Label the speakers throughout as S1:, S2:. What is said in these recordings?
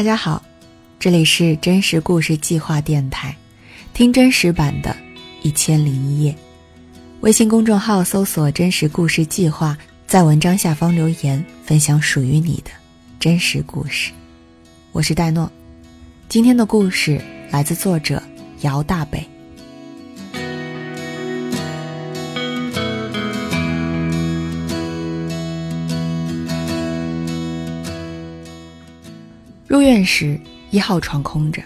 S1: 大家好，这里是真实故事计划电台，听真实版的《一千零一夜》。微信公众号搜索“真实故事计划”，在文章下方留言，分享属于你的真实故事。我是戴诺，今天的故事来自作者姚大北。入院时，一号床空着。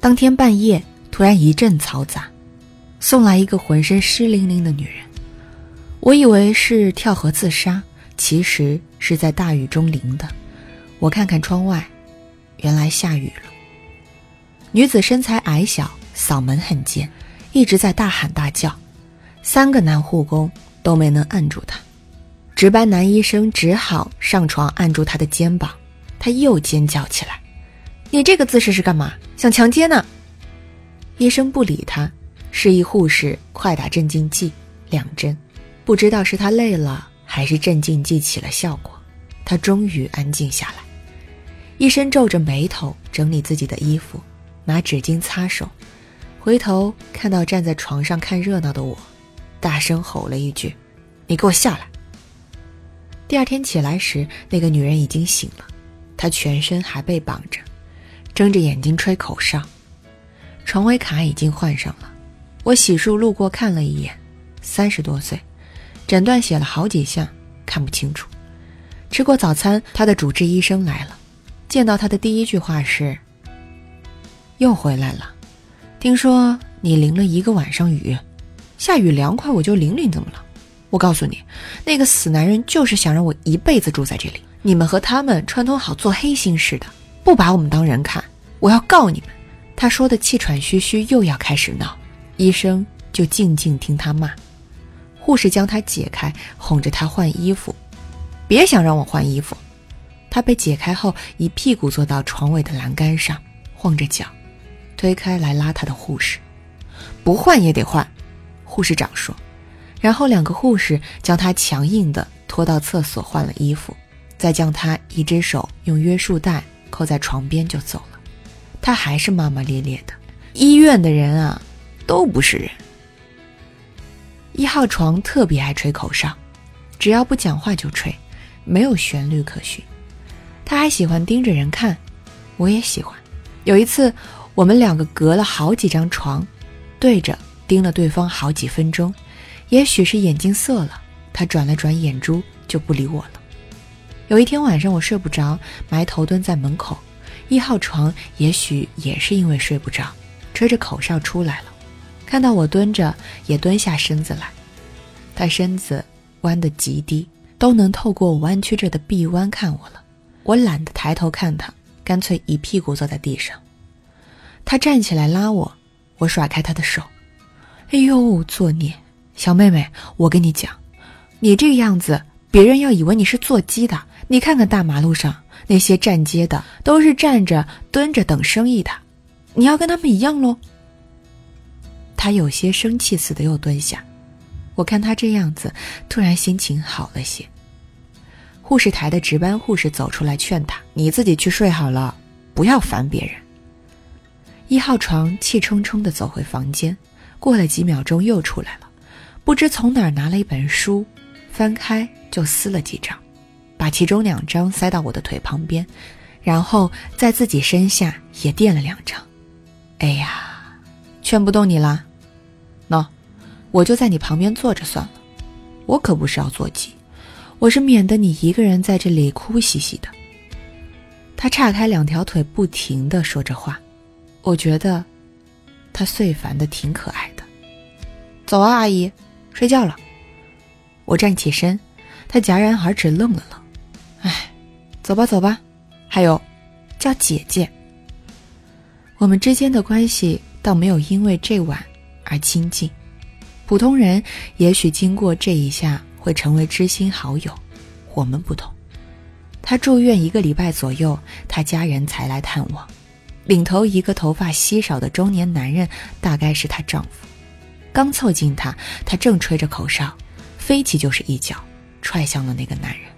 S1: 当天半夜，突然一阵嘈杂，送来一个浑身湿淋淋的女人。我以为是跳河自杀，其实是在大雨中淋的。我看看窗外，原来下雨了。女子身材矮小，嗓门很尖，一直在大喊大叫。三个男护工都没能按住她，值班男医生只好上床按住她的肩膀。她又尖叫起来。你这个姿势是干嘛？想强奸呢？医生不理他，示意护士快打镇静剂两针。不知道是他累了，还是镇静剂起了效果，他终于安静下来。医生皱着眉头整理自己的衣服，拿纸巾擦手，回头看到站在床上看热闹的我，大声吼了一句：“你给我下来！”第二天起来时，那个女人已经醒了，她全身还被绑着。睁着眼睛吹口哨，床位卡已经换上了。我洗漱路过看了一眼，三十多岁，诊断写了好几项，看不清楚。吃过早餐，他的主治医生来了，见到他的第一句话是：“又回来了，听说你淋了一个晚上雨，下雨凉快我就淋淋，怎么了？我告诉你，那个死男人就是想让我一辈子住在这里，你们和他们串通好做黑心事的。”不把我们当人看，我要告你们！他说的气喘吁吁，又要开始闹。医生就静静听他骂。护士将他解开，哄着他换衣服。别想让我换衣服！他被解开后，一屁股坐到床尾的栏杆上，晃着脚，推开来拉他的护士。不换也得换，护士长说。然后两个护士将他强硬地拖到厕所换了衣服，再将他一只手用约束带。扣在床边就走了，他还是骂骂咧咧的。医院的人啊，都不是人。一号床特别爱吹口哨，只要不讲话就吹，没有旋律可循。他还喜欢盯着人看，我也喜欢。有一次，我们两个隔了好几张床，对着盯了对方好几分钟。也许是眼睛涩了，他转了转眼珠就不理我了。有一天晚上，我睡不着，埋头蹲在门口，一号床也许也是因为睡不着，吹着口哨出来了，看到我蹲着，也蹲下身子来。他身子弯得极低，都能透过我弯曲着的臂弯看我了。我懒得抬头看他，干脆一屁股坐在地上。他站起来拉我，我甩开他的手。哎呦，作孽！小妹妹，我跟你讲，你这个样子，别人要以为你是做鸡的。你看看大马路上那些站街的，都是站着、蹲着等生意的，你要跟他们一样喽。他有些生气似的又蹲下，我看他这样子，突然心情好了些。护士台的值班护士走出来劝他：“你自己去睡好了，不要烦别人。”一号床气冲冲的走回房间，过了几秒钟又出来了，不知从哪儿拿了一本书，翻开就撕了几张。把其中两张塞到我的腿旁边，然后在自己身下也垫了两张。哎呀，劝不动你了，喏，我就在你旁边坐着算了。我可不是要坐骑，我是免得你一个人在这里哭兮兮的。他岔开两条腿，不停的说着话。我觉得他碎烦的挺可爱的。走啊，阿姨，睡觉了。我站起身，他戛然而止，愣了愣。走吧，走吧，还有，叫姐姐。我们之间的关系倒没有因为这晚而亲近，普通人也许经过这一下会成为知心好友，我们不同。他住院一个礼拜左右，他家人才来探望。领头一个头发稀少的中年男人，大概是她丈夫。刚凑近他，他正吹着口哨，飞起就是一脚，踹向了那个男人。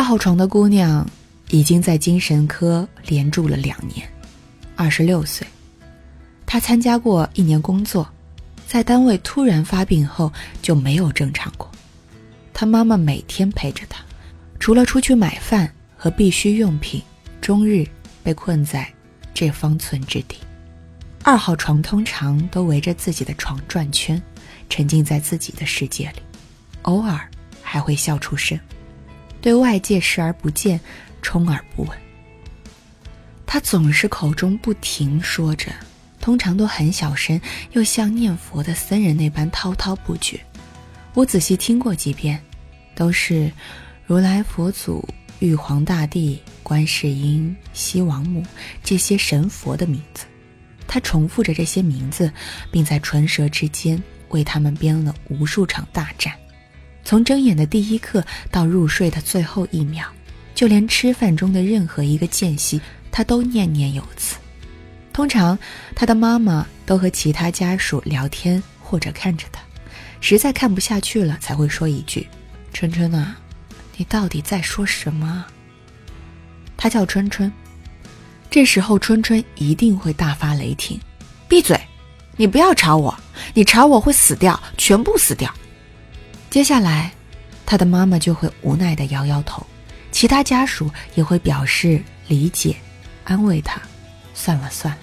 S1: 二号床的姑娘已经在精神科连住了两年，二十六岁。她参加过一年工作，在单位突然发病后就没有正常过。她妈妈每天陪着她，除了出去买饭和必需用品，终日被困在这方寸之地。二号床通常都围着自己的床转圈，沉浸在自己的世界里，偶尔还会笑出声。对外界视而不见，充耳不闻。他总是口中不停说着，通常都很小声，又像念佛的僧人那般滔滔不绝。我仔细听过几遍，都是如来佛祖、玉皇大帝、观世音、西王母这些神佛的名字。他重复着这些名字，并在唇舌之间为他们编了无数场大战。从睁眼的第一刻到入睡的最后一秒，就连吃饭中的任何一个间隙，他都念念有词。通常，他的妈妈都和其他家属聊天或者看着他，实在看不下去了，才会说一句：“春春啊，你到底在说什么？”他叫春春，这时候春春一定会大发雷霆：“闭嘴！你不要吵我，你吵我会死掉，全部死掉。”接下来，他的妈妈就会无奈地摇摇头，其他家属也会表示理解，安慰他：“算了算了。”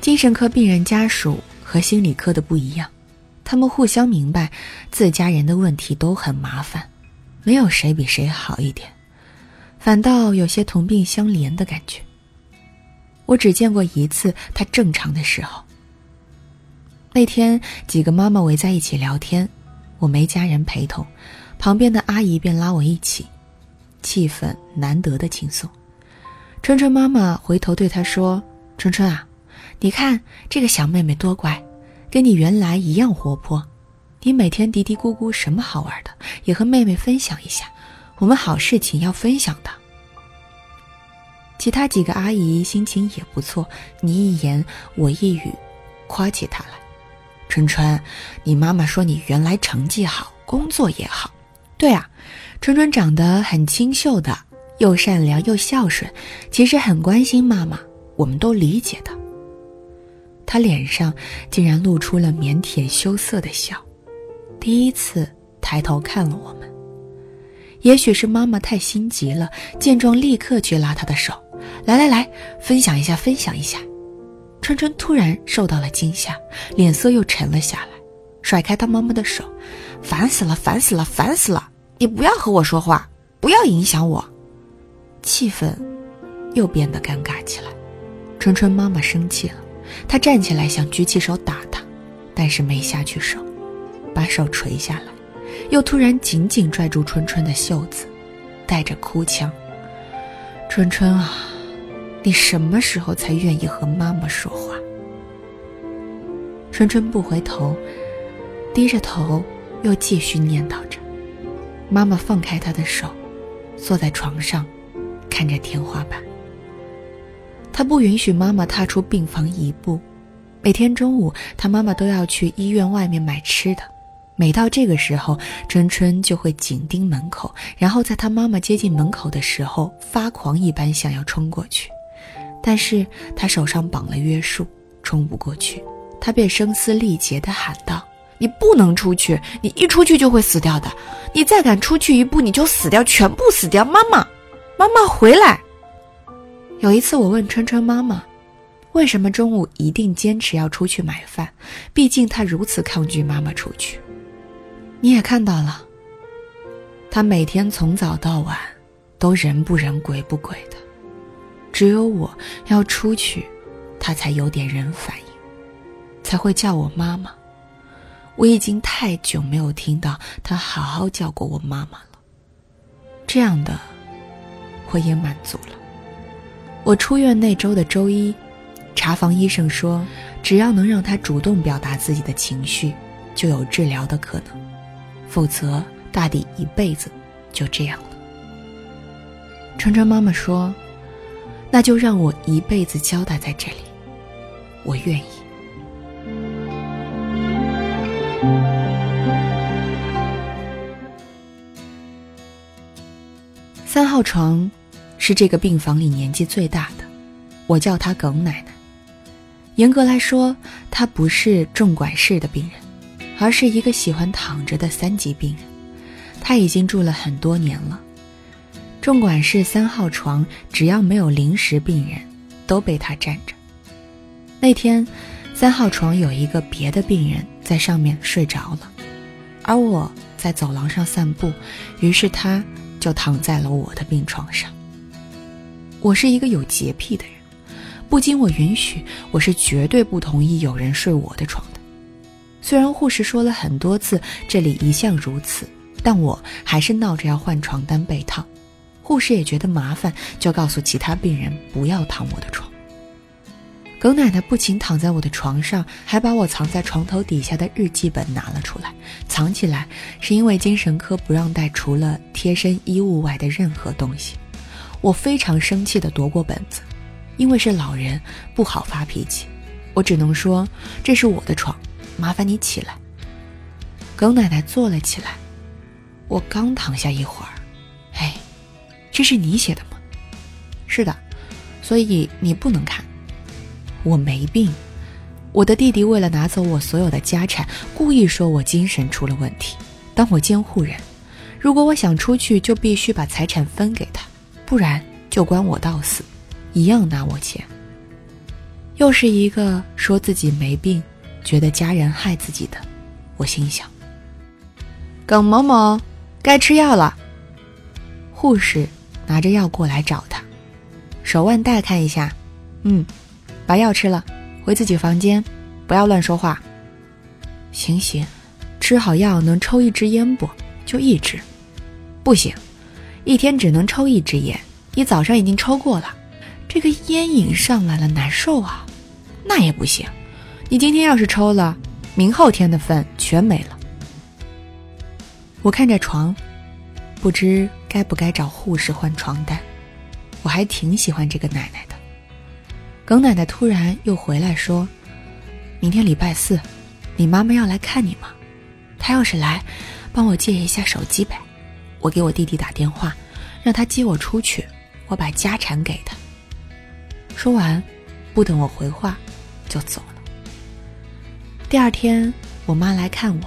S1: 精神科病人家属和心理科的不一样，他们互相明白自家人的问题都很麻烦，没有谁比谁好一点，反倒有些同病相怜的感觉。我只见过一次他正常的时候。那天，几个妈妈围在一起聊天。我没家人陪同，旁边的阿姨便拉我一起，气氛难得的轻松。春春妈妈回头对她说：“春春啊，你看这个小妹妹多乖，跟你原来一样活泼。你每天嘀嘀咕咕什么好玩的，也和妹妹分享一下。我们好事情要分享的。”其他几个阿姨心情也不错，你一言我一语，夸起她来。春春，你妈妈说你原来成绩好，工作也好。对啊，春春长得很清秀的，又善良又孝顺，其实很关心妈妈，我们都理解的。他脸上竟然露出了腼腆羞涩的笑，第一次抬头看了我们。也许是妈妈太心急了，见状立刻去拉他的手，来来来，分享一下，分享一下。春春突然受到了惊吓，脸色又沉了下来，甩开他妈妈的手，烦死了，烦死了，烦死了！你不要和我说话，不要影响我。气氛又变得尴尬起来。春春妈妈生气了，她站起来想举起手打他，但是没下去手，把手垂下来，又突然紧紧拽住春春的袖子，带着哭腔：“春春啊！”你什么时候才愿意和妈妈说话？春春不回头，低着头，又继续念叨着。妈妈放开他的手，坐在床上，看着天花板。他不允许妈妈踏出病房一步。每天中午，他妈妈都要去医院外面买吃的。每到这个时候，春春就会紧盯门口，然后在他妈妈接近门口的时候，发狂一般想要冲过去。但是他手上绑了约束，冲不过去。他便声嘶力竭地喊道：“你不能出去！你一出去就会死掉的！你再敢出去一步，你就死掉，全部死掉！妈妈，妈妈回来！”有一次，我问春春妈妈：“为什么中午一定坚持要出去买饭？毕竟她如此抗拒妈妈出去。”你也看到了，她每天从早到晚，都人不人鬼不鬼的。只有我要出去，他才有点人反应，才会叫我妈妈。我已经太久没有听到他好好叫过我妈妈了。这样的，我也满足了。我出院那周的周一，查房医生说，只要能让他主动表达自己的情绪，就有治疗的可能，否则大抵一辈子就这样了。川川妈妈说。那就让我一辈子交代在这里，我愿意。三号床是这个病房里年纪最大的，我叫她耿奶奶。严格来说，她不是重管室的病人，而是一个喜欢躺着的三级病人。她已经住了很多年了。重管室三号床，只要没有临时病人，都被他占着。那天，三号床有一个别的病人在上面睡着了，而我在走廊上散步，于是他就躺在了我的病床上。我是一个有洁癖的人，不经我允许，我是绝对不同意有人睡我的床的。虽然护士说了很多次这里一向如此，但我还是闹着要换床单被套。护士也觉得麻烦，就告诉其他病人不要躺我的床。耿奶奶不仅躺在我的床上，还把我藏在床头底下的日记本拿了出来，藏起来是因为精神科不让带除了贴身衣物外的任何东西。我非常生气地夺过本子，因为是老人不好发脾气，我只能说这是我的床，麻烦你起来。耿奶奶坐了起来，我刚躺下一会儿，这是你写的吗？是的，所以你不能看。我没病，我的弟弟为了拿走我所有的家产，故意说我精神出了问题。当我监护人，如果我想出去，就必须把财产分给他，不然就关我到死，一样拿我钱。又是一个说自己没病，觉得家人害自己的，我心想：耿某某，该吃药了。护士拿着药过来找他，手腕带看一下，嗯。把药吃了，回自己房间，不要乱说话。行行，吃好药能抽一支烟不？就一支，不行，一天只能抽一支烟。你早上已经抽过了，这个烟瘾上来了，难受啊。那也不行，你今天要是抽了，明后天的份全没了。我看着床，不知该不该找护士换床单。我还挺喜欢这个奶奶的。耿奶奶突然又回来说：“明天礼拜四，你妈妈要来看你吗？她要是来，帮我借一下手机呗。我给我弟弟打电话，让他接我出去，我把家产给他。”说完，不等我回话，就走了。第二天，我妈来看我，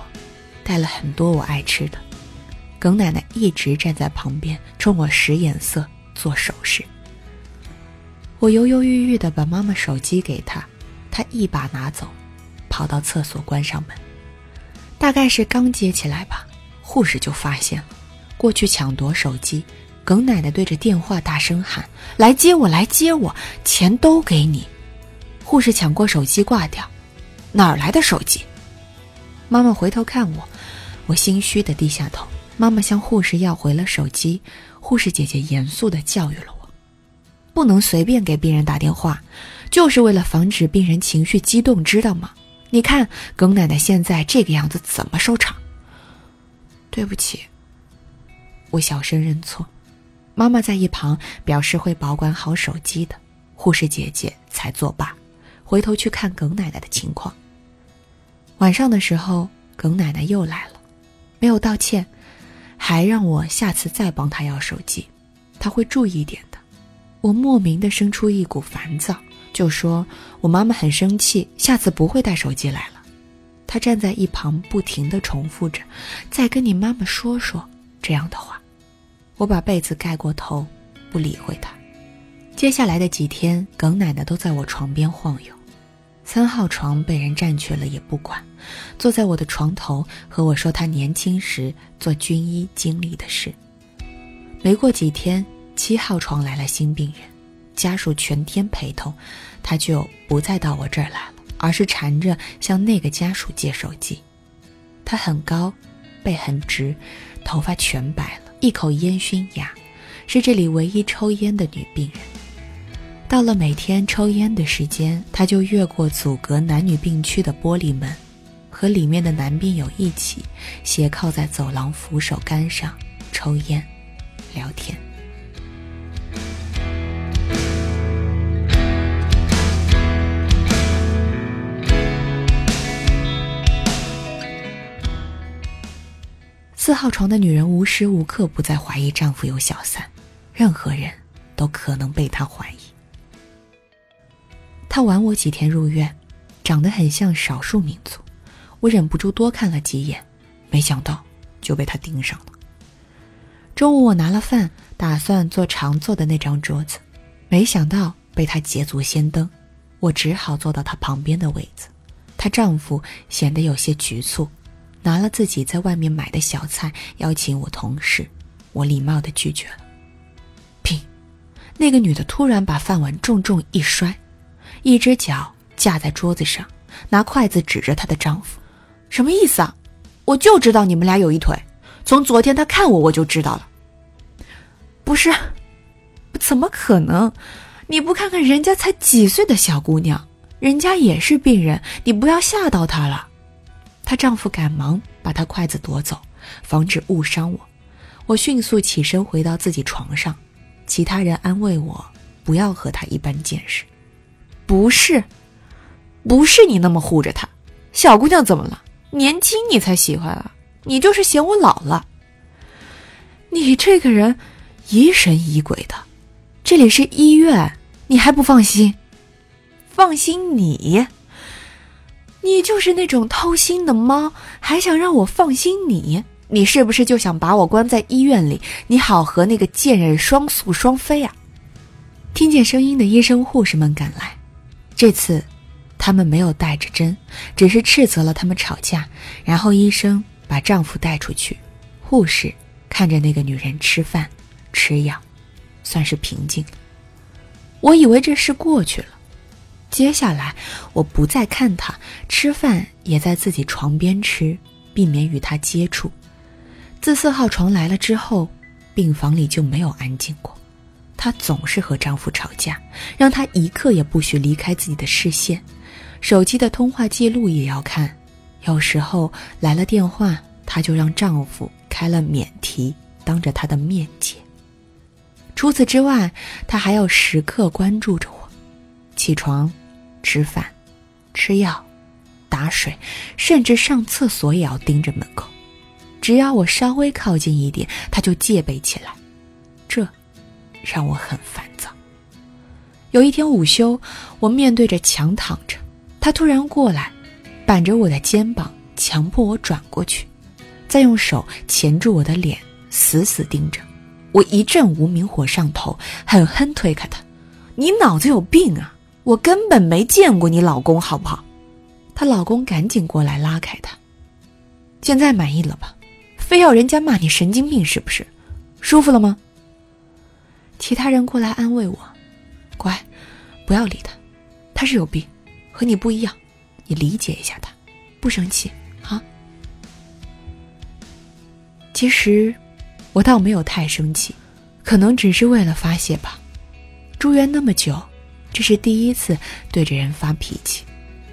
S1: 带了很多我爱吃的。耿奶奶一直站在旁边，冲我使眼色，做手势。我犹犹豫豫地把妈妈手机给她，她一把拿走，跑到厕所关上门。大概是刚接起来吧，护士就发现了，过去抢夺手机。耿奶奶对着电话大声喊：“来接我，来接我，钱都给你。”护士抢过手机挂掉，哪儿来的手机？妈妈回头看我，我心虚地低下头。妈妈向护士要回了手机，护士姐姐严肃地教育了我。不能随便给病人打电话，就是为了防止病人情绪激动，知道吗？你看耿奶奶现在这个样子，怎么收场？对不起，我小声认错。妈妈在一旁表示会保管好手机的，护士姐姐才作罢，回头去看耿奶奶的情况。晚上的时候，耿奶奶又来了，没有道歉，还让我下次再帮他要手机，他会注意一点的。我莫名的生出一股烦躁，就说我妈妈很生气，下次不会带手机来了。他站在一旁不停的重复着：“再跟你妈妈说说这样的话。”我把被子盖过头，不理会他。接下来的几天，耿奶奶都在我床边晃悠。三号床被人占去了也不管，坐在我的床头和我说他年轻时做军医经历的事。没过几天。七号床来了新病人，家属全天陪同，他就不再到我这儿来了，而是缠着向那个家属借手机。他很高，背很直，头发全白了，一口烟熏牙，是这里唯一抽烟的女病人。到了每天抽烟的时间，他就越过阻隔男女病区的玻璃门，和里面的男病友一起斜靠在走廊扶手杆上抽烟、聊天。四号床的女人无时无刻不在怀疑丈夫有小三，任何人都可能被她怀疑。他晚我几天入院，长得很像少数民族，我忍不住多看了几眼，没想到就被他盯上了。中午我拿了饭，打算坐常坐的那张桌子，没想到被他捷足先登，我只好坐到他旁边的位子。她丈夫显得有些局促，拿了自己在外面买的小菜邀请我同事，我礼貌的拒绝了。砰！那个女的突然把饭碗重重一摔。一只脚架在桌子上，拿筷子指着她的丈夫，什么意思啊？我就知道你们俩有一腿，从昨天他看我我就知道了。不是，怎么可能？你不看看人家才几岁的小姑娘，人家也是病人，你不要吓到她了。她丈夫赶忙把她筷子夺走，防止误伤我。我迅速起身回到自己床上，其他人安慰我不要和他一般见识。不是，不是你那么护着她，小姑娘怎么了？年轻你才喜欢啊！你就是嫌我老了。你这个人疑神疑鬼的，这里是医院，你还不放心？放心你？你就是那种偷心的猫，还想让我放心你？你是不是就想把我关在医院里，你好和那个贱人双宿双飞啊？听见声音的医生护士们赶来。这次，他们没有带着针，只是斥责了他们吵架。然后医生把丈夫带出去，护士看着那个女人吃饭、吃药，算是平静。我以为这事过去了，接下来我不再看她吃饭，也在自己床边吃，避免与她接触。自四号床来了之后，病房里就没有安静过。她总是和丈夫吵架，让她一刻也不许离开自己的视线，手机的通话记录也要看。有时候来了电话，她就让丈夫开了免提，当着她的面接。除此之外，她还要时刻关注着我，起床、吃饭、吃药、打水，甚至上厕所也要盯着门口。只要我稍微靠近一点，她就戒备起来。这。让我很烦躁。有一天午休，我面对着墙躺着，他突然过来，板着我的肩膀，强迫我转过去，再用手钳住我的脸，死死盯着。我一阵无名火上头，狠狠推开他：“你脑子有病啊！我根本没见过你老公，好不好？”她老公赶紧过来拉开她：“现在满意了吧？非要人家骂你神经病是不是？舒服了吗？”其他人过来安慰我：“乖，不要理他，他是有病，和你不一样，你理解一下他，不生气啊。”其实，我倒没有太生气，可能只是为了发泄吧。住院那么久，这是第一次对着人发脾气。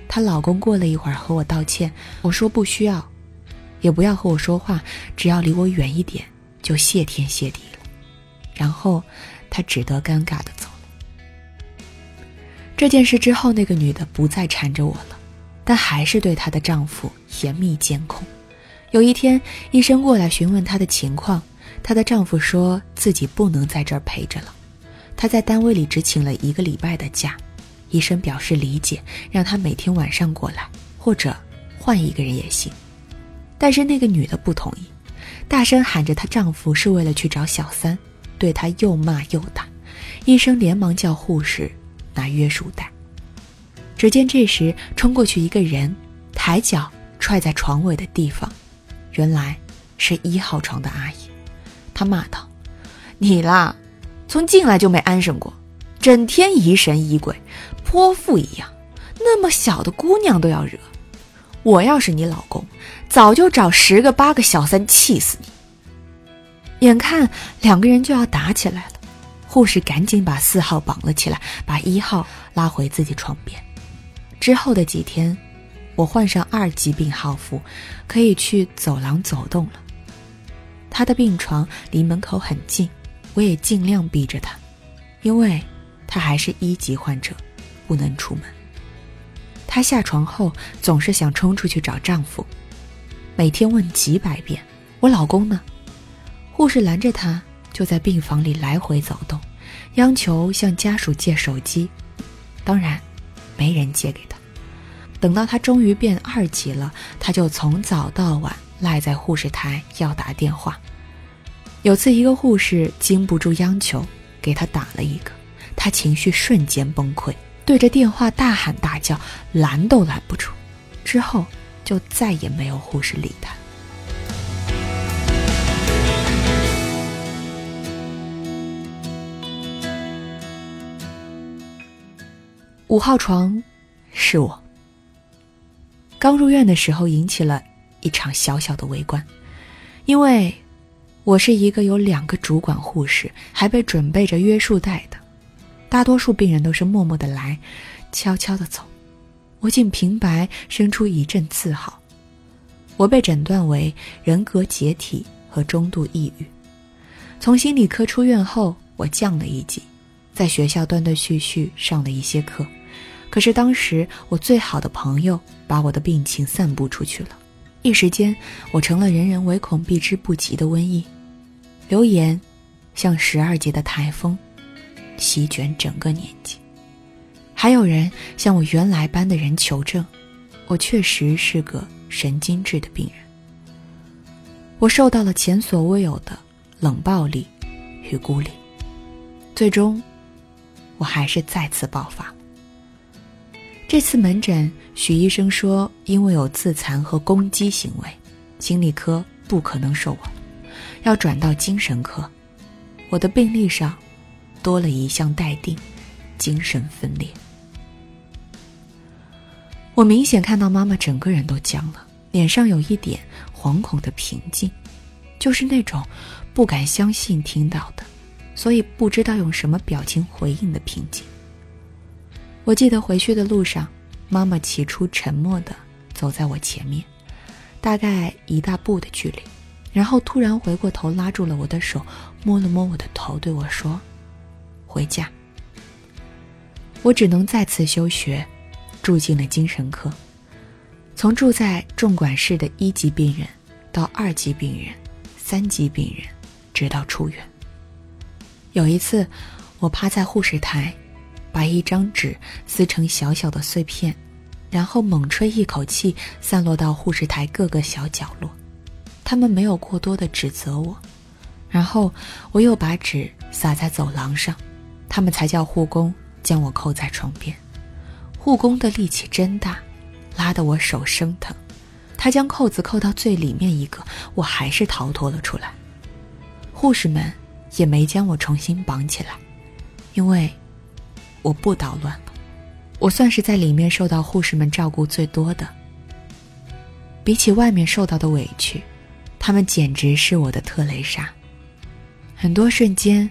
S1: 她老公过了一会儿和我道歉，我说不需要，也不要和我说话，只要离我远一点，就谢天谢地。然后，他只得尴尬的走了。这件事之后，那个女的不再缠着我了，但还是对她的丈夫严密监控。有一天，医生过来询问她的情况，她的丈夫说自己不能在这儿陪着了，他在单位里只请了一个礼拜的假。医生表示理解，让她每天晚上过来，或者换一个人也行。但是那个女的不同意，大声喊着她丈夫是为了去找小三。对他又骂又打，医生连忙叫护士拿约束带。只见这时冲过去一个人，抬脚踹在床尾的地方，原来是一号床的阿姨。他骂道：“你啦，从进来就没安生过，整天疑神疑鬼，泼妇一样，那么小的姑娘都要惹。我要是你老公，早就找十个八个小三气死你。”眼看两个人就要打起来了，护士赶紧把四号绑了起来，把一号拉回自己床边。之后的几天，我换上二级病号服，可以去走廊走动了。他的病床离门口很近，我也尽量避着他，因为他还是一级患者，不能出门。他下床后总是想冲出去找丈夫，每天问几百遍：“我老公呢？”护士拦着他，就在病房里来回走动，央求向家属借手机，当然，没人借给他。等到他终于变二级了，他就从早到晚赖在护士台要打电话。有次一个护士经不住央求，给他打了一个，他情绪瞬间崩溃，对着电话大喊大叫，拦都拦不住。之后就再也没有护士理他。五号床，是我。刚入院的时候，引起了一场小小的围观，因为我是一个有两个主管护士，还被准备着约束带的。大多数病人都是默默的来，悄悄的走。我竟平白生出一阵自豪。我被诊断为人格解体和中度抑郁。从心理科出院后，我降了一级，在学校断断续续上了一些课。可是当时我最好的朋友把我的病情散布出去了，一时间我成了人人唯恐避之不及的瘟疫，流言像十二级的台风，席卷整个年级。还有人向我原来班的人求证，我确实是个神经质的病人。我受到了前所未有的冷暴力与孤立，最终，我还是再次爆发。这次门诊，许医生说，因为有自残和攻击行为，心理科不可能收我，要转到精神科。我的病历上多了一项待定：精神分裂。我明显看到妈妈整个人都僵了，脸上有一点惶恐的平静，就是那种不敢相信听到的，所以不知道用什么表情回应的平静。我记得回去的路上，妈妈起初沉默的走在我前面，大概一大步的距离，然后突然回过头拉住了我的手，摸了摸我的头，对我说：“回家。”我只能再次休学，住进了精神科，从住在重管室的一级病人，到二级病人、三级病人，直到出院。有一次，我趴在护士台。把一张纸撕成小小的碎片，然后猛吹一口气，散落到护士台各个小角落。他们没有过多的指责我，然后我又把纸撒在走廊上，他们才叫护工将我扣在床边。护工的力气真大，拉得我手生疼。他将扣子扣到最里面一个，我还是逃脱了出来。护士们也没将我重新绑起来，因为。我不捣乱了，我算是在里面受到护士们照顾最多的。比起外面受到的委屈，他们简直是我的特蕾莎。很多瞬间，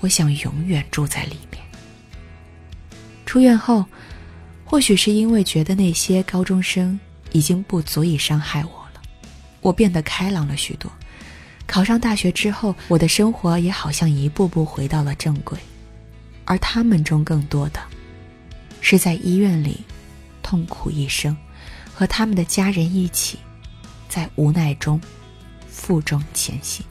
S1: 我想永远住在里面。出院后，或许是因为觉得那些高中生已经不足以伤害我了，我变得开朗了许多。考上大学之后，我的生活也好像一步步回到了正轨。而他们中更多的，是在医院里痛苦一生，和他们的家人一起，在无奈中负重前行。